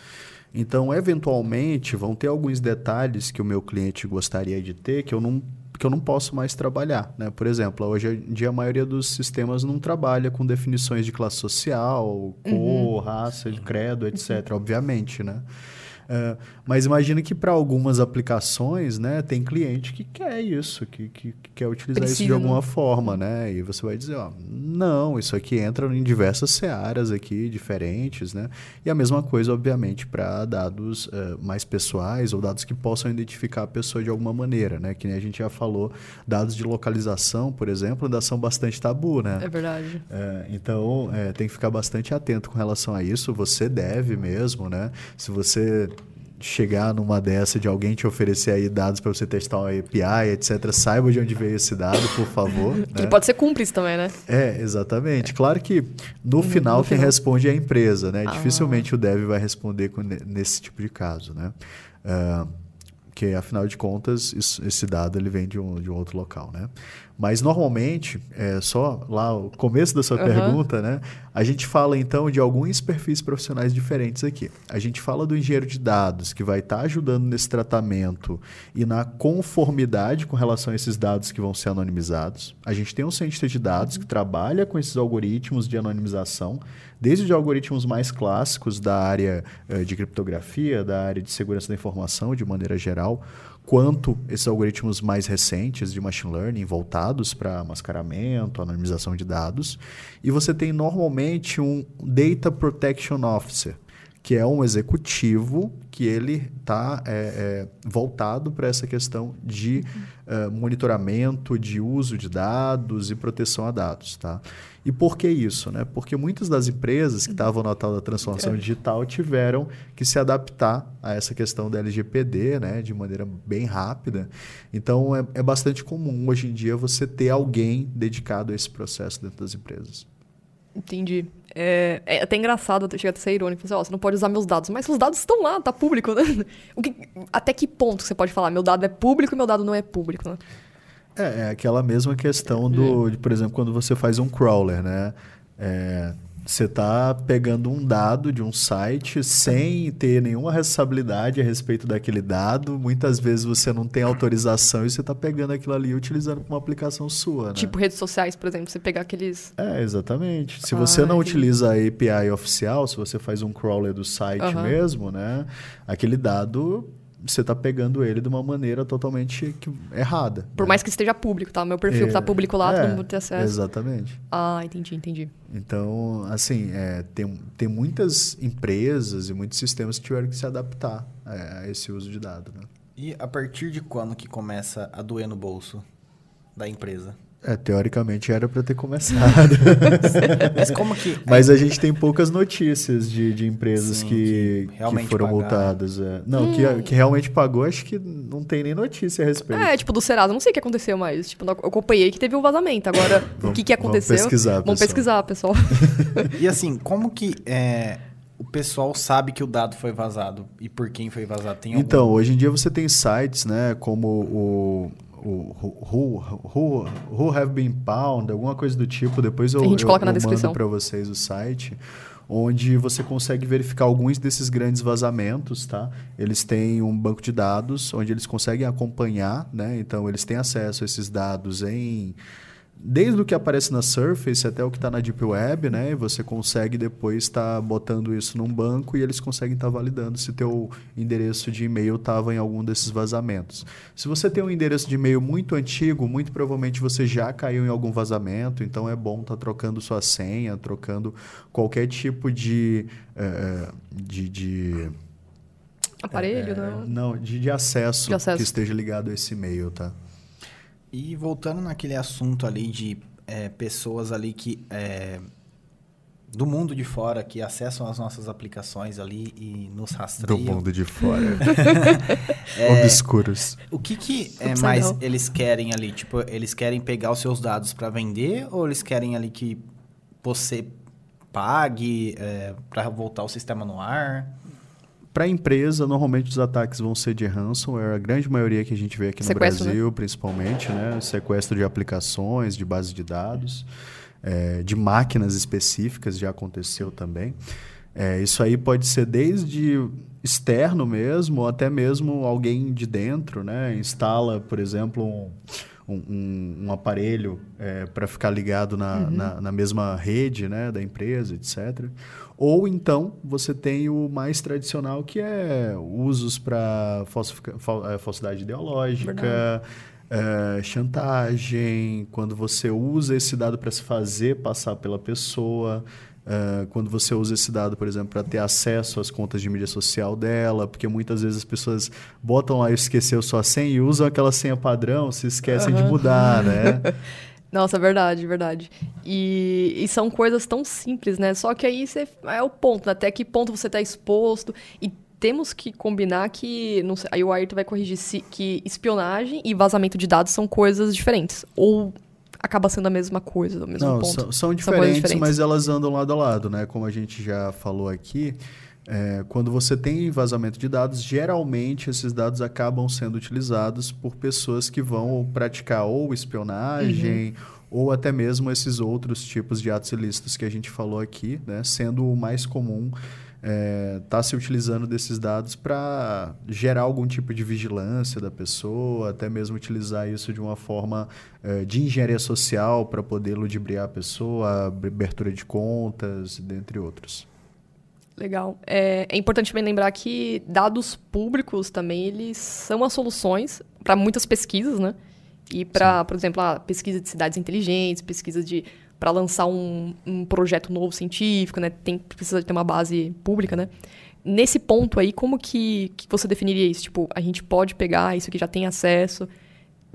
Então, eventualmente, vão ter alguns detalhes que o meu cliente gostaria de ter que eu não que eu não posso mais trabalhar, né? Por exemplo, hoje em dia a maioria dos sistemas não trabalha com definições de classe social, cor, raça, credo, etc. Obviamente, né? É, mas imagina que para algumas aplicações, né, tem cliente que quer isso, que, que, que quer utilizar isso de Precisa, alguma né? forma, né? E você vai dizer, ó, não, isso aqui entra em diversas searas aqui diferentes, né? E a mesma coisa, obviamente, para dados eh, mais pessoais ou dados que possam identificar a pessoa de alguma maneira, né? Que nem a gente já falou, dados de localização, por exemplo, ainda são bastante tabu, né? É verdade. É, então, é, tem que ficar bastante atento com relação a isso. Você deve mesmo, né? Se você chegar numa dessa de alguém te oferecer aí dados para você testar uma API, etc., saiba de onde veio esse dado, por favor. Né? ele pode ser cúmplice também, né? É, exatamente. Claro que no final quem final. responde é a empresa, né? Ah. Dificilmente o dev vai responder com ne- nesse tipo de caso, né? Ah, porque afinal de contas isso- esse dado ele vem de um, de um outro local, né? Mas normalmente é só lá o começo da sua Aham. pergunta, né? A gente fala então de alguns perfis profissionais diferentes aqui. A gente fala do engenheiro de dados que vai estar ajudando nesse tratamento e na conformidade com relação a esses dados que vão ser anonimizados. A gente tem um cientista de dados que trabalha com esses algoritmos de anonimização, desde os algoritmos mais clássicos da área eh, de criptografia, da área de segurança da informação de maneira geral, quanto esses algoritmos mais recentes de machine learning voltados para mascaramento, anonimização de dados. E você tem normalmente um Data Protection Officer, que é um executivo que ele está voltado para essa questão de eh, monitoramento, de uso de dados e proteção a dados. Tá? E por que isso? Né? Porque muitas das empresas que estavam na tal da transformação digital tiveram que se adaptar a essa questão da LGPD né? de maneira bem rápida. Então, é, é bastante comum hoje em dia você ter alguém dedicado a esse processo dentro das empresas. Entendi. É, é até engraçado, chega a ser irônico. Você, ó, você não pode usar meus dados. Mas os dados estão lá, tá público, né? O que, até que ponto você pode falar, meu dado é público e meu dado não é público, né? É, é aquela mesma questão do, de, por exemplo, quando você faz um crawler, né? É, você está pegando um dado de um site sem ter nenhuma responsabilidade a respeito daquele dado. Muitas vezes você não tem autorização e você está pegando aquilo ali e utilizando para uma aplicação sua, né? Tipo redes sociais, por exemplo, você pegar aqueles. É, exatamente. Se Ah, você não entendi. utiliza a API oficial, se você faz um crawler do site Aham. mesmo, né? Aquele dado, você está pegando ele de uma maneira totalmente errada. Por né? mais que esteja público, tá? Meu perfil que tá É, público lá, é, todo mundo tem acesso. Exatamente. Ah, entendi, entendi. Então, assim, é, tem, tem muitas empresas e muitos sistemas que tiveram que se adaptar é, a esse uso de dados. Né? E a partir de quando que começa a doer no bolso da empresa? É, teoricamente era para ter começado. Mas como que... Mas a gente tem poucas notícias de, de empresas Sim, que, que que foram pagaram. multadas. é. Não, que, que realmente pagou, acho que não tem nem notícia a respeito. É, tipo, do Serasa, não sei o que aconteceu, mas, tipo, eu acompanhei que teve um vazamento. Agora, o Vamos- que que vamos aconteceu? pesquisar, Vamos pessoal. pesquisar, pessoal. E assim, como que é, o pessoal sabe que o dado foi vazado? E por quem foi vazado? Tem algum... Então, hoje em dia você tem sites, né, como o, o Who, Who, Who Have Been Pound, alguma coisa do tipo. Depois eu, A gente eu, coloca na eu descrição. mando para vocês o site, onde você consegue verificar alguns desses grandes vazamentos, tá? Eles têm um banco de dados onde eles conseguem acompanhar, né? Então eles têm acesso a esses dados em Desde o que aparece na Surface até o que está na Deep Web, né? E você consegue depois estar botando isso num banco e eles conseguem estar validando se teu endereço de e-mail estava em algum desses vazamentos. Se você tem um endereço de e-mail muito antigo, muito provavelmente você já caiu em algum vazamento, então é bom estar trocando sua senha, trocando qualquer tipo de, eh, de, de Aparelho, eh, não? não, de, de acesso, De acesso. que esteja ligado a esse e-mail, tá? E voltando naquele assunto ali de é, pessoas ali que... é, do mundo de fora que acessam as nossas aplicações ali e nos Do rastreiam. mundo de fora. É, Obscuros. O que que é mais eles querem ali? Tipo, eles querem pegar os seus dados para vender ou eles querem ali que você pague é, para voltar o sistema no ar? Para a empresa, normalmente os ataques vão ser de ransomware, a grande maioria que a gente vê aqui no Sequestro, Brasil, né? principalmente, né? Sequestro de aplicações, de bases de dados, é, de máquinas específicas, já aconteceu também. É, isso aí pode ser desde externo mesmo, ou até mesmo alguém de dentro, né? Instala, por exemplo, um, um, um aparelho é, para ficar ligado na, Uhum. na, na mesma rede né, da empresa, etc. Ou então você tem o mais tradicional, que é usos para falsidade ideológica, é, chantagem, quando você usa esse dado para se fazer passar pela pessoa. É, quando você usa esse dado, por exemplo, para ter acesso às contas de mídia social dela, porque muitas vezes as pessoas botam lá e esqueceu sua senha e usam aquela senha padrão, se esquecem de Aham. mudar, né? Nossa, é verdade, verdade. E, e são coisas tão simples, né? Só que aí você, é o ponto, né? até que ponto você está exposto. E temos que combinar que, não sei, aí o Ayrton vai corrigir se, que espionagem e vazamento de dados são coisas diferentes. Ou acaba sendo a mesma coisa, o mesmo Não, ponto. são, são diferentes, diferentes. mas elas andam lado a lado, né? Como a gente já falou aqui, é, quando você tem vazamento de dados, geralmente esses dados acabam sendo utilizados por pessoas que vão praticar ou espionagem ou até mesmo esses outros tipos de atos ilícitos que a gente falou aqui, né? Sendo o mais comum está se utilizando desses dados para gerar algum tipo de vigilância da pessoa, até mesmo utilizar isso de uma forma eh, de engenharia social para poder ludibriar a pessoa, abertura de contas, dentre outros. Legal. É, é importante também lembrar que dados públicos também, eles são as soluções para muitas pesquisas, né? E para, por exemplo, a pesquisa de cidades inteligentes, pesquisa de para lançar um, um projeto novo científico, né? Tem, precisa ter uma base pública, né? Nesse ponto aí, como que, que você definiria isso? Tipo, a gente pode pegar isso que já tem acesso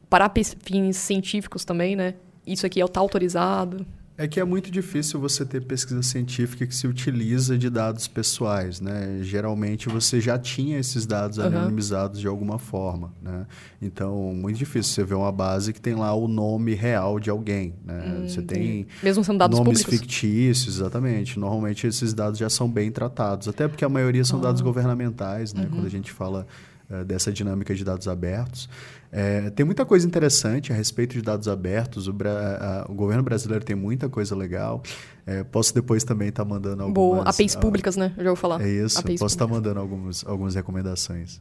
para fins científicos também, né? Isso aqui é tá autorizado. É que é muito difícil você ter pesquisa científica que se utiliza de dados pessoais, né? Geralmente você já tinha esses dados Aham. anonimizados de alguma forma, né? Então, muito difícil você ver uma base que tem lá o nome real de alguém, né? você tem Mesmo sendo dados nomes públicos. fictícios, exatamente. Normalmente esses dados já são bem tratados, até porque a maioria são Ah. dados governamentais, né? Uhum. Quando a gente fala eh, dessa dinâmica de dados abertos. Eh, tem muita coisa interessante a respeito de dados abertos. O, a- o governo brasileiro tem muita coisa legal. Eh, posso depois também estar mandando algumas... Boa. APIs ah, públicas, né? Eu já vou falar. É isso. APIs Posso estar públicas. mandando alguns, algumas recomendações.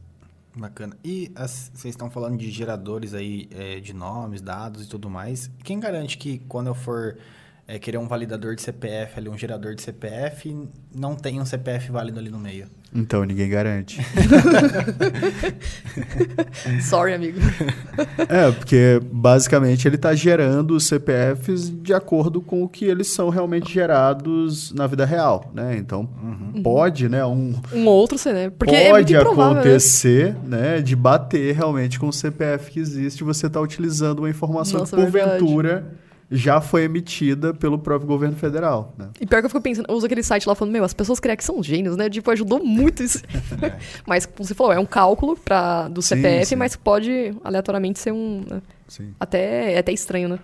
Bacana. E as- vocês estão falando de geradores aí é, de nomes, dados e tudo mais. Quem garante que quando eu for é, querer um validador de CPF ali, um gerador de CPF, não tem um CPF válido ali no meio? Então, ninguém garante. Sorry, amigo. É, porque basicamente ele está gerando os CPFs de acordo com o que eles são realmente gerados na vida real, né? Então pode, né? Um, Um outro, você, né? Porque é pode né? acontecer, né? De bater realmente com o CPF que existe, e você está utilizando uma informação Nossa, que verdade. Já foi emitida pelo próprio governo federal, né? E pior que eu fico pensando, eu uso aquele site lá falando, meu, as pessoas creem que são gênios, né? Tipo, ajudou muito isso. mas, como você falou, é um cálculo pra, do Sim, CPF, sim. mas pode aleatoriamente ser um. né? Sim. Até, é até estranho, né?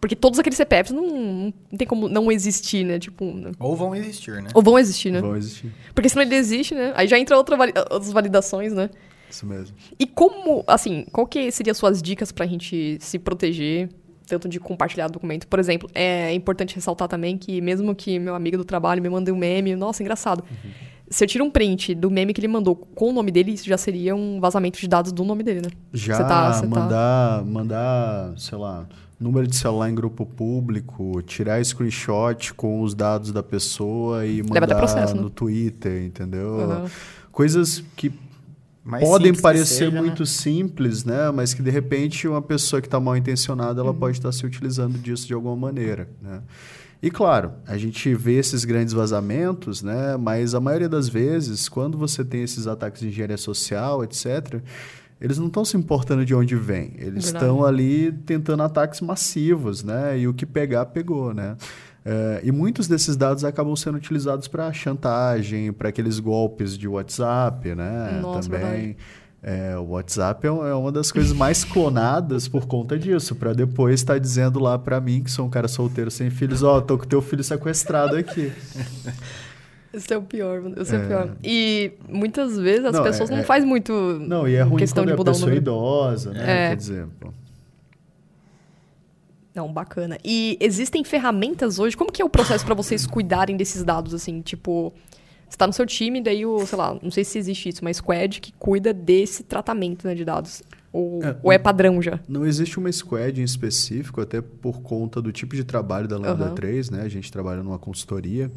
Porque todos aqueles CPFs não, não tem como não existir, né? Tipo. né? Ou vão existir, né? Ou vão existir, né? Vão existir. Porque senão ele existe, né? Aí já entra outra vali- outras validações, né? Isso mesmo. E como, assim, qual que seriam suas dicas pra gente se proteger, tanto de compartilhar documento? Por exemplo, é importante ressaltar também que mesmo que meu amigo do trabalho me mande um meme, nossa, engraçado. Se eu tiro um print do meme que ele mandou com o nome dele, isso já seria um vazamento de dados do nome dele, né? Já Você tá- você tá- mandar, mandar, sei lá, número de celular em grupo público, tirar screenshot com os dados da pessoa e mandar processo, né? no Twitter, entendeu? Aham. Coisas que Mais podem parecer seja, né? muito simples, né? Mas que de repente uma pessoa que está mal intencionada, Uhum. ela pode estar se utilizando disso de alguma maneira, né? E claro, a gente vê esses grandes vazamentos, né? Mas a maioria das vezes, quando você tem esses ataques de engenharia social, etc., eles não estão se importando de onde vem. Eles estão ali tentando ataques massivos, né? E o que pegar, pegou, né? É, e muitos desses dados acabam sendo utilizados para chantagem, para aqueles golpes de WhatsApp, né? Nossa, Também. É, o WhatsApp é, é uma das coisas mais clonadas por conta disso, para depois estar dizendo lá para mim, que sou um cara solteiro sem filhos, ó, tô com teu filho sequestrado aqui. Esse é o pior, mano. Esse é, É. o pior. E muitas vezes as Não, pessoas é- não é- fazem muito Não, e é ruim questão quando de é mudar pessoa idosa, né? É. Quer dizer, pô. Não, bacana. E existem ferramentas hoje? Como que é o processo pra vocês cuidarem desses dados, assim? Tipo, você tá no seu time, daí o, sei lá, não sei se existe isso, mas squad que cuida desse tratamento né, de dados. Ou É, ou é padrão já? Não existe uma squad em específico, até por conta do tipo de trabalho da Lambda Aham. 3, né? A gente trabalha numa consultoria.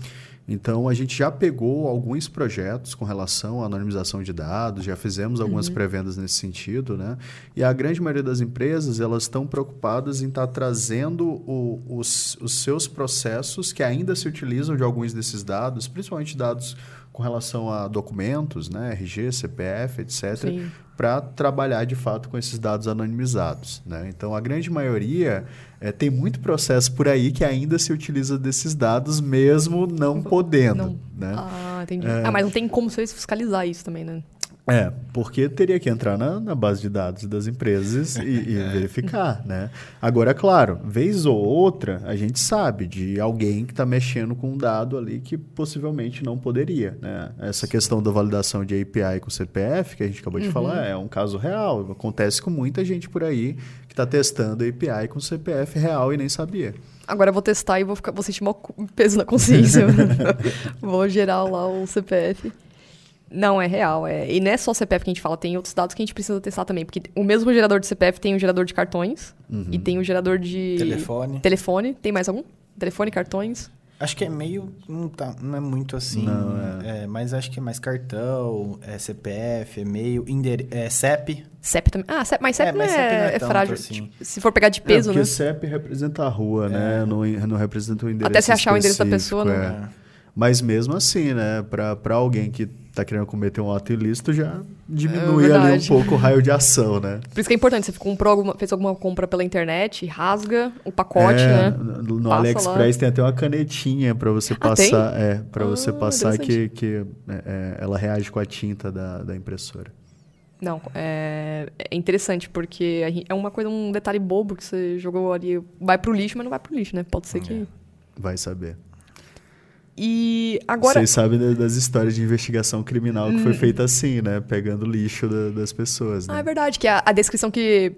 Então, a gente já pegou alguns projetos com relação à anonimização de dados, já fizemos algumas pré-vendas nesse sentido, né? E a grande maioria das empresas, elas estão preocupadas em estar trazendo o- os, os seus processos que ainda se utilizam de alguns desses dados, principalmente dados com relação a documentos, né? RG, CPF, etc para trabalhar de fato com esses dados anonimizados. Né? Então, a grande maioria eh, tem muito processo por aí que ainda se utiliza desses dados, mesmo não podendo. Não. Né? Ah, entendi. É. Ah, mas não tem como vocês fiscalizar isso também, né? É, porque teria que entrar na, na base de dados das empresas e, e verificar, né? Agora, claro, vez ou outra, a gente sabe de alguém que está mexendo com um dado ali que possivelmente não poderia, né? Essa questão da validação de API com CPF, que a gente acabou de falar, é um caso real. Acontece com muita gente por aí que está testando API com CPF real e nem sabia. Agora eu vou testar e vou, ficar, vou sentir maior peso na consciência. vou gerar lá o CPF. Não, é real. É. E não é só o CPF que a gente fala, tem outros dados que a gente precisa testar também. Porque o mesmo gerador de CPF tem o gerador de cartões e tem o gerador de. Telefone. Telefone. Tem mais algum? Telefone, cartões. Acho que é meio. Não, tá, não é muito assim. Não, é, mas acho que é mais cartão, é CPF, e-mail, endere- é CEP. CEP também. Ah, CEP, mas CEP, É, não, mas é, CEP não é é tanto frágil. assim. Tipo, se for pegar de peso, é, porque né? CEP representa a rua, né? Não, não representa o endereço Até se achar o endereço da pessoa, né? É. Mas mesmo assim, né? Para alguém que tá querendo cometer um ato ilícito, já diminui ali um É pouco o raio de ação, né? Por isso que é importante. Você comprou alguma, fez alguma compra pela internet, rasga o pacote, É, né? No no AliExpress tem até uma canetinha para você Ah, tem? passar, é, para você Ah, passar que, que é, é, ela reage com a tinta da, da impressora. Não, é, é interessante, porque é uma coisa, um detalhe bobo que você jogou ali. Vai pro lixo, mas não vai pro lixo, né? Pode ser que. Vai saber. E agora. Vocês sabem da- das histórias de investigação criminal que foi feita assim, né? Pegando lixo da- das pessoas, né? Ah, é verdade, que a, a descrição que.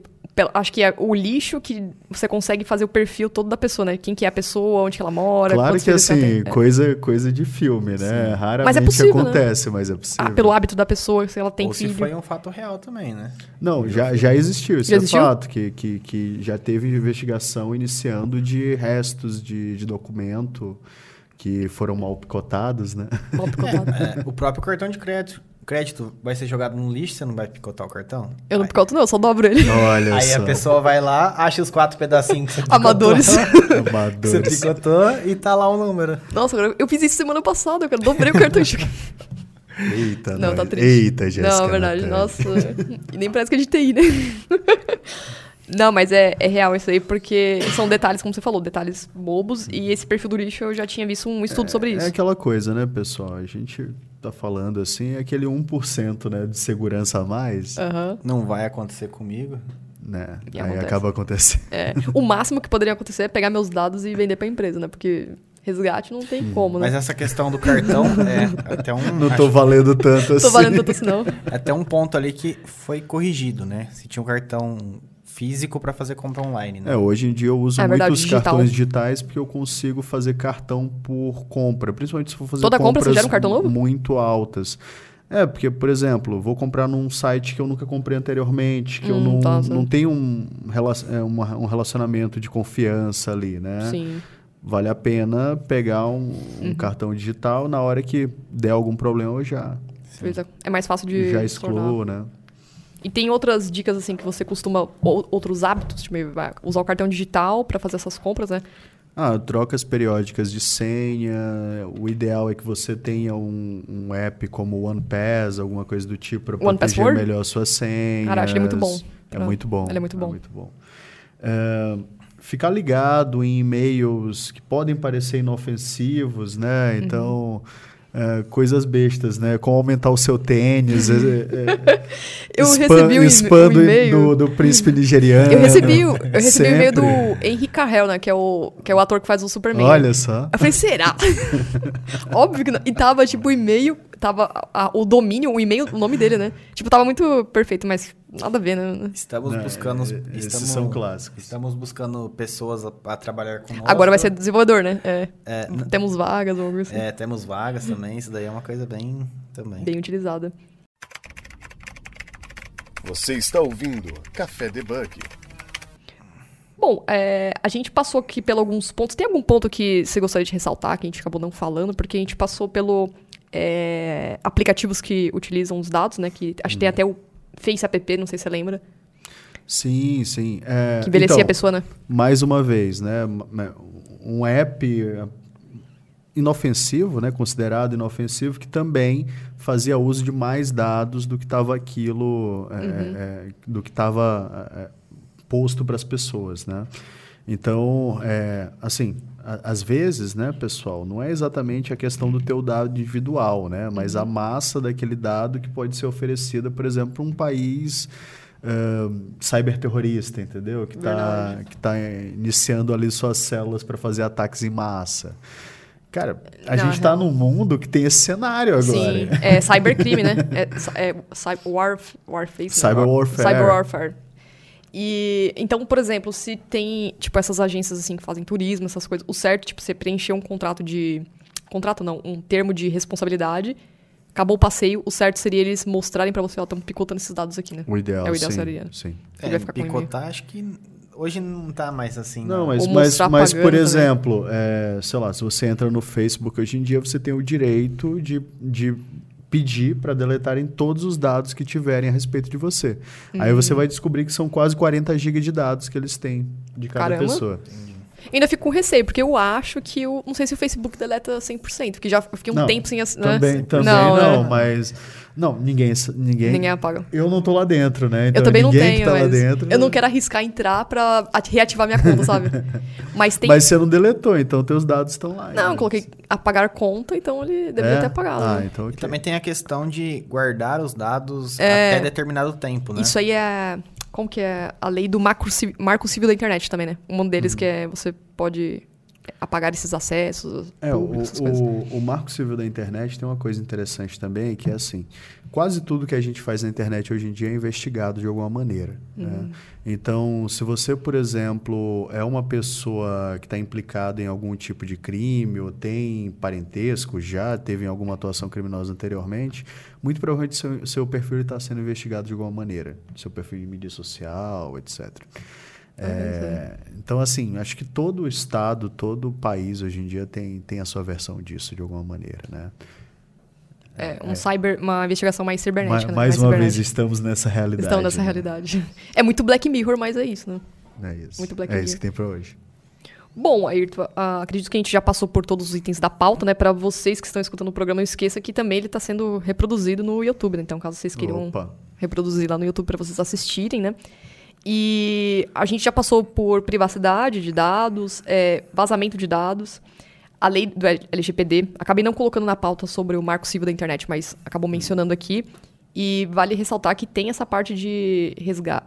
Acho que é o lixo que você consegue fazer o perfil todo da pessoa, né? Quem que é a pessoa, onde que ela mora, Claro que assim, tem. É. coisa, coisa de filme, né? Raramente Mas é possível, né? acontece, mas é possível. Ah, pelo hábito da pessoa, se ela tem Ou filho. se foi um fato real também, né? Não, já, já existiu, isso Já é existiu? fato, que, que, que já teve investigação iniciando de restos de, de documento que foram mal picotados, né? Mal picotado. É, o próprio cartão de crédito, crédito vai ser jogado no lixo, você não vai picotar o cartão? Eu não picoto, não, eu só dobro ele. Olha Aí só. a pessoa vai lá, acha os quatro pedacinhos que você picotou. Amadores. que você Amadores. picotou e tá lá o número. Nossa, eu fiz isso semana passada, eu dobrei o cartão de Eita, Não, tá nós. triste. Eita, Jéssica. Não, é verdade. Natália. Nossa. e nem parece que é de TI, né? Não, mas é, é real isso aí, porque são detalhes, como você falou, detalhes bobos. E esse perfil do lixo eu já tinha visto um estudo sobre É isso. aquela coisa, né, pessoal? A gente tá falando assim, é aquele 1% né, de segurança a mais, Aham. Não vai acontecer comigo. né? E Aí acontece. acaba acontecendo. É. O máximo que poderia acontecer é pegar meus dados e vender pra empresa, né? Porque resgate não tem como, né? Mas essa questão do cartão é até um. Não tô valendo tanto assim. Tô valendo tanto assim, não. até um ponto ali que foi corrigido, né? Se tinha um cartão físico para fazer compra online, né? É, hoje em dia eu uso É verdade, os digital. cartões digitais porque eu consigo fazer cartão por compra, principalmente se for fazer Toda compra você gera um cartão novo? muito altas. É, porque, por exemplo, vou comprar num site que eu nunca comprei anteriormente, que eu Hum, não, tá, não tenho um, é, um relacionamento de confiança ali, né? Sim. Vale a pena pegar um, um Uhum. cartão digital, na hora que der algum problema eu já, Pois é. Mais fácil de. já tornar. excluo, né? E tem outras dicas, assim, que você costuma. ou- outros hábitos, tipo, vai usar o cartão digital pra fazer essas compras, né? Ah, trocas periódicas de senha. O ideal é que você tenha um, um app como OnePass, alguma coisa do tipo, para proteger melhor suas senhas. Cara, acho ele muito bom É muito bom. ele é muito bom. muito bom. É, ficar ligado em e-mails que podem parecer inofensivos, né? Uhum. É, coisas bestas, né? Como aumentar o seu tênis. é, é, Eu spam, recebi e- spam do, e-mail. do, do príncipe nigeriano. Eu recebi, o- eu recebi o e-mail do. Henry Cavill, né? Que é, o, que é o ator que faz o Superman. Olha só. Eu falei, será? Óbvio que não. E tava, tipo, o e-mail, tava a- o domínio, o e-mail, o nome dele, né? Tipo, tava muito perfeito, mas nada a ver, né? Estamos Não, buscando. é- estamos, são clássicos. Estamos buscando pessoas a, a trabalhar conosco. Agora vai ser desenvolvedor, né? É. É, Temos vagas ou algo assim. é, temos vagas também. Isso daí é uma coisa bem. Também. Bem utilizada. Você está ouvindo Café Debug. Bom, é, a gente passou aqui por alguns pontos. Tem algum ponto que você gostaria de ressaltar que a gente acabou não falando? Porque a gente passou pelo é, aplicativos que utilizam os dados, né? Que acho que tem até o Face App, não sei se você lembra. Sim, sim. É, Que envelhecia então, a pessoa, né? mais uma vez, né, um app eh, inofensivo, né, considerado inofensivo, que também fazia uso de mais dados do que estava aquilo, eh, eh, do que estava eh, posto para as pessoas, né? Então, é, assim, às vezes, né, pessoal, não é exatamente a questão do teu dado individual, né, mas a massa daquele dado que pode ser oferecida, por exemplo, para um país ahn, cyberterrorista, entendeu? Que está que tá iniciando ali suas células para fazer ataques em massa. Cara, a Não, gente está real. num mundo que tem esse cenário agora. Sim, é cybercrime, né? É, é cy- warf, warface, né? Cyber warfare. Cyber warfare. E então, por exemplo, se tem, tipo, essas agências assim que fazem turismo, essas coisas, o certo, tipo, você preencher um contrato de contrato não, um termo de responsabilidade, acabou o passeio, o certo seria eles mostrarem pra você, ó, estamos picotando esses dados aqui, né? O ideal, É, o ideal sim, seria. sim. Ele vai ficar com e-mail. picotar, acho que hoje não tá mais assim. Não, mas, mas, mas por também. exemplo, é, sei lá, se você entra no Facebook hoje em dia, você tem o direito de, de pedir para deletarem todos os dados que tiverem a respeito de você. Aí Uhum. você vai descobrir que são quase 40 GB de dados que eles têm de cada Caramba. pessoa. Ainda fico com receio, porque eu acho que o. Não sei se o Facebook deleta 100%, porque já fiquei um Não, tempo sem né? Também, também Não, não, né? mas não, ninguém, ninguém, Ninguém apaga. Eu não tô lá dentro, né? Então eu também não tenho, que tá lá mas dentro. eu não quero arriscar entrar pra at- reativar minha conta, sabe? Mas tem. Mas você não deletou, então teus dados estão lá. Não, coloquei apagar conta, então ele deveria É? ter apagado. Ah, né? então E ok. também tem a questão de guardar os dados É. até determinado tempo, né? Isso aí é. Como que é? A lei do macro, marco civil da internet também, né? Um deles Uhum. que é você pode apagar esses acessos. É, o, públicos, essas coisas. o, o Marco Civil da internet tem uma coisa interessante também, que é assim, quase tudo que a gente faz na internet hoje em dia é investigado de alguma maneira. Uhum. né? Então, se você, por exemplo, é uma pessoa que está implicada em algum tipo de crime ou tem parentesco, já teve alguma atuação criminosa anteriormente, muito provavelmente seu, seu perfil está sendo investigado de alguma maneira. Seu perfil de mídia social, etc. É, então, assim, acho que todo estado, todo país hoje em dia tem, tem a sua versão disso de alguma maneira, né? É, um cyber, uma investigação mais cibernética, Ma- né? mais uma vez, estamos nessa realidade. Estão nessa né? realidade. É muito Black Mirror, mas é isso, né? É isso. Muito Black é Mirror. isso que tem pra hoje. Bom, Ayrton, ah, acredito que a gente já passou por todos os itens da pauta, né? Para vocês que estão escutando o programa, não esqueça que também ele está sendo reproduzido no YouTube, né? Então, caso vocês queiram Opa. reproduzir lá no YouTube para vocês assistirem, né? E a gente já passou por privacidade de dados, é, vazamento de dados, a lei do LGPD. Acabei não colocando na pauta sobre o marco civil da internet, mas acabou mencionando aqui. E vale ressaltar que tem essa parte de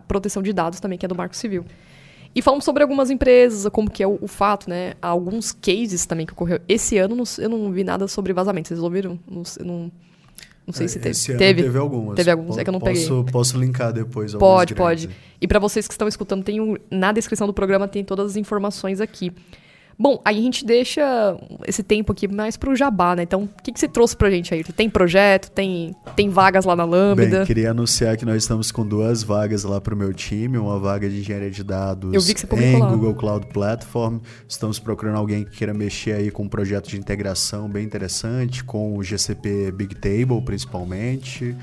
proteção de dados também, que é do marco civil. E falamos sobre algumas empresas, como que é o, o fato, né? Alguns cases também que ocorreu. Esse ano eu não vi nada sobre vazamento. Vocês ouviram? Não, eu não, não sei se teve. É, Esse ano teve. teve algumas. Teve algumas, é que eu não posso, peguei. Posso linkar depois Pode, grandes pode. aí. E para vocês que estão escutando, tem um, na descrição do programa tem todas as informações aqui. Bom, aí a gente deixa esse tempo aqui mais pro jabá, né? Então, o que, que você trouxe pra gente aí? Tem projeto, tem, tem vagas lá na Lambda? Bem, queria anunciar que nós estamos com duas vagas lá para o meu time, uma vaga de engenharia de dados Eu vi que você em lá. Google Cloud Platform. Estamos procurando alguém que queira mexer aí com um projeto de integração bem interessante, com o GCP Big Table principalmente.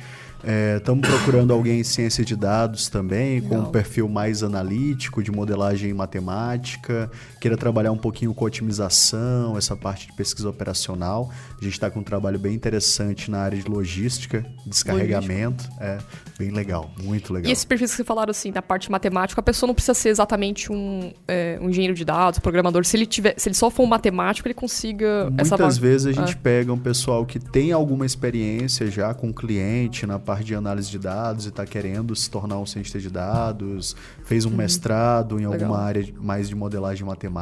Estamos procurando alguém em ciência de dados também, com um perfil mais analítico, de modelagem matemática, queira trabalhar um pouquinho com otimização, essa parte de pesquisa operacional. A gente está com um trabalho bem interessante na área de logística, descarregamento. É. bem legal, muito legal. E esses perfis que você falaram assim, da parte matemática, a pessoa não precisa ser exatamente um, é, um engenheiro de dados, programador. Se ele tiver, se ele só for um matemático, ele consiga essa Muitas vezes a gente Ah. pega um pessoal que tem alguma experiência já com cliente na parte de análise de dados e está querendo se tornar um cientista de dados, fez um mestrado em alguma Uhum. Legal. área de- mais de modelagem matemática,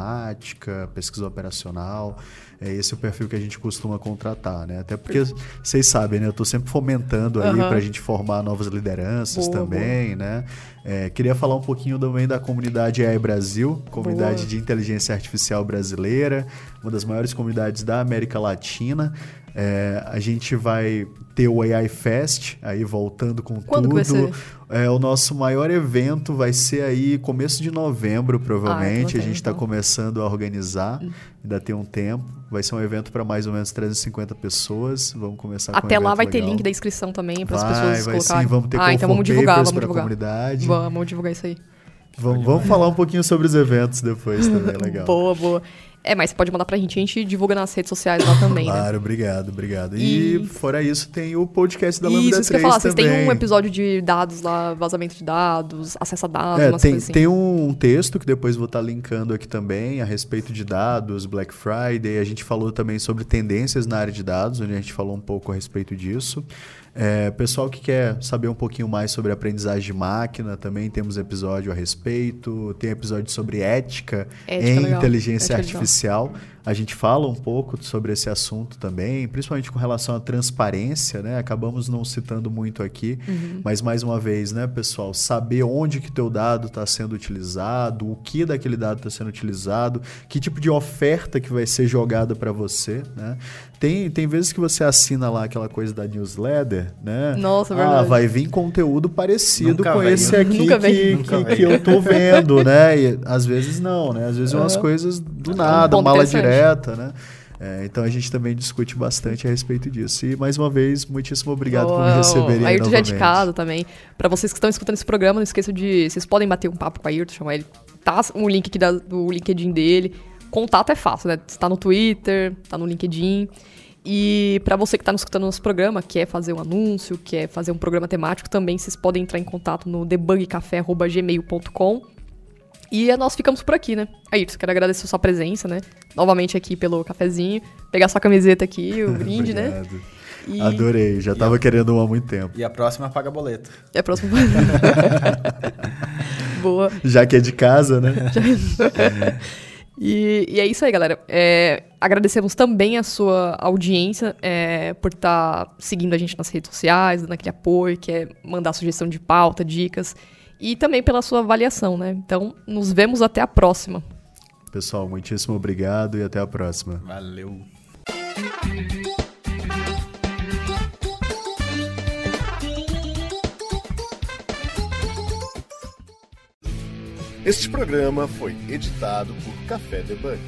pesquisa operacional. É esse o perfil que a gente costuma contratar, né? Até porque vocês sabem, né? Eu estou sempre fomentando aí Aham. para a gente formar novas lideranças Boa, também, né? É, queria falar um pouquinho também da comunidade AI Brasil, comunidade Boa. de inteligência artificial brasileira, uma das maiores comunidades da América Latina. É, a gente vai ter o AI Fest, aí voltando com Quando tudo. É, o nosso maior evento vai ser aí começo de novembro, provavelmente. Ah, a gente está então. começando a organizar, ainda tem um tempo. Vai ser um evento para mais ou menos 350 pessoas. Vamos começar com um Até lá vai ter legal. link da inscrição também para as pessoas vai colocarem. sim, vamos ter ah, então vamos divulgar, vamos divulgar. comunidade. Vamos divulgar isso aí. Vamos, vamos falar um pouquinho sobre os eventos depois também, legal. Boa, boa. É, mas você pode mandar pra gente, a gente divulga nas redes sociais lá também, né? Claro, obrigado, obrigado. E, E- fora isso, tem o podcast da Lambda Isso, isso que eu 3 falar. Vocês também. têm um episódio de dados lá, vazamento de dados, acesso a dados, É, umas tem, assim. tem um texto que depois vou estar linkando aqui também a respeito de dados, Black Friday. A gente falou também sobre tendências na área de dados, onde a gente falou um pouco a respeito disso. É, pessoal que quer saber um pouquinho mais sobre aprendizagem de máquina, também temos episódio a respeito. Tem episódio sobre ética, Ética, em legal. inteligência Ética legal. A gente fala um pouco sobre esse assunto também, principalmente com relação à transparência, né? Acabamos não citando muito aqui, Uhum. mas mais uma vez, né, pessoal, saber onde que teu dado está sendo utilizado, o que daquele dado está sendo utilizado, que tipo de oferta que vai ser jogada para você, né? Tem, tem vezes que você assina lá aquela coisa da newsletter, né? Nossa, Ah, verdade. vai vir conteúdo parecido Nunca com veio. esse aqui Nunca que, que, que eu tô vendo, né? E às vezes não, né? Às vezes é umas coisas do um nada, mala interessante. Direta, né? É, então a gente também discute bastante a respeito disso. E mais uma vez, muitíssimo obrigado por me receberem O aí Ayrton já é de novamente. casa também. Pra vocês que estão escutando esse programa, não esqueçam de. Vocês podem bater um papo com o Ayrton, chamar ele. Tá o link aqui da- do LinkedIn dele. Contato é fácil, né? Tá no Twitter, tá no LinkedIn. E pra você que tá nos escutando nosso programa, quer fazer um anúncio, quer fazer um programa temático, também vocês podem entrar em contato no debugcafé.gmail.com. E é, nós ficamos por aqui, né? Ayrton, quero agradecer a sua presença, né? Novamente aqui pelo cafezinho. Pegar sua camiseta aqui, o brinde, né? E Adorei, já tava querendo uma há muito tempo. E a próxima paga boleto. é a próxima. Boa. Já que é de casa, né? E, e é isso aí, galera. É, agradecemos também a sua audiência é, por estar seguindo a gente nas redes sociais, dando aquele apoio, quer mandar sugestão de pauta, dicas. E também pela sua avaliação, né? Então, nos vemos até a próxima. Pessoal, muitíssimo obrigado e até a próxima. Valeu. Este programa foi editado por Café Debug.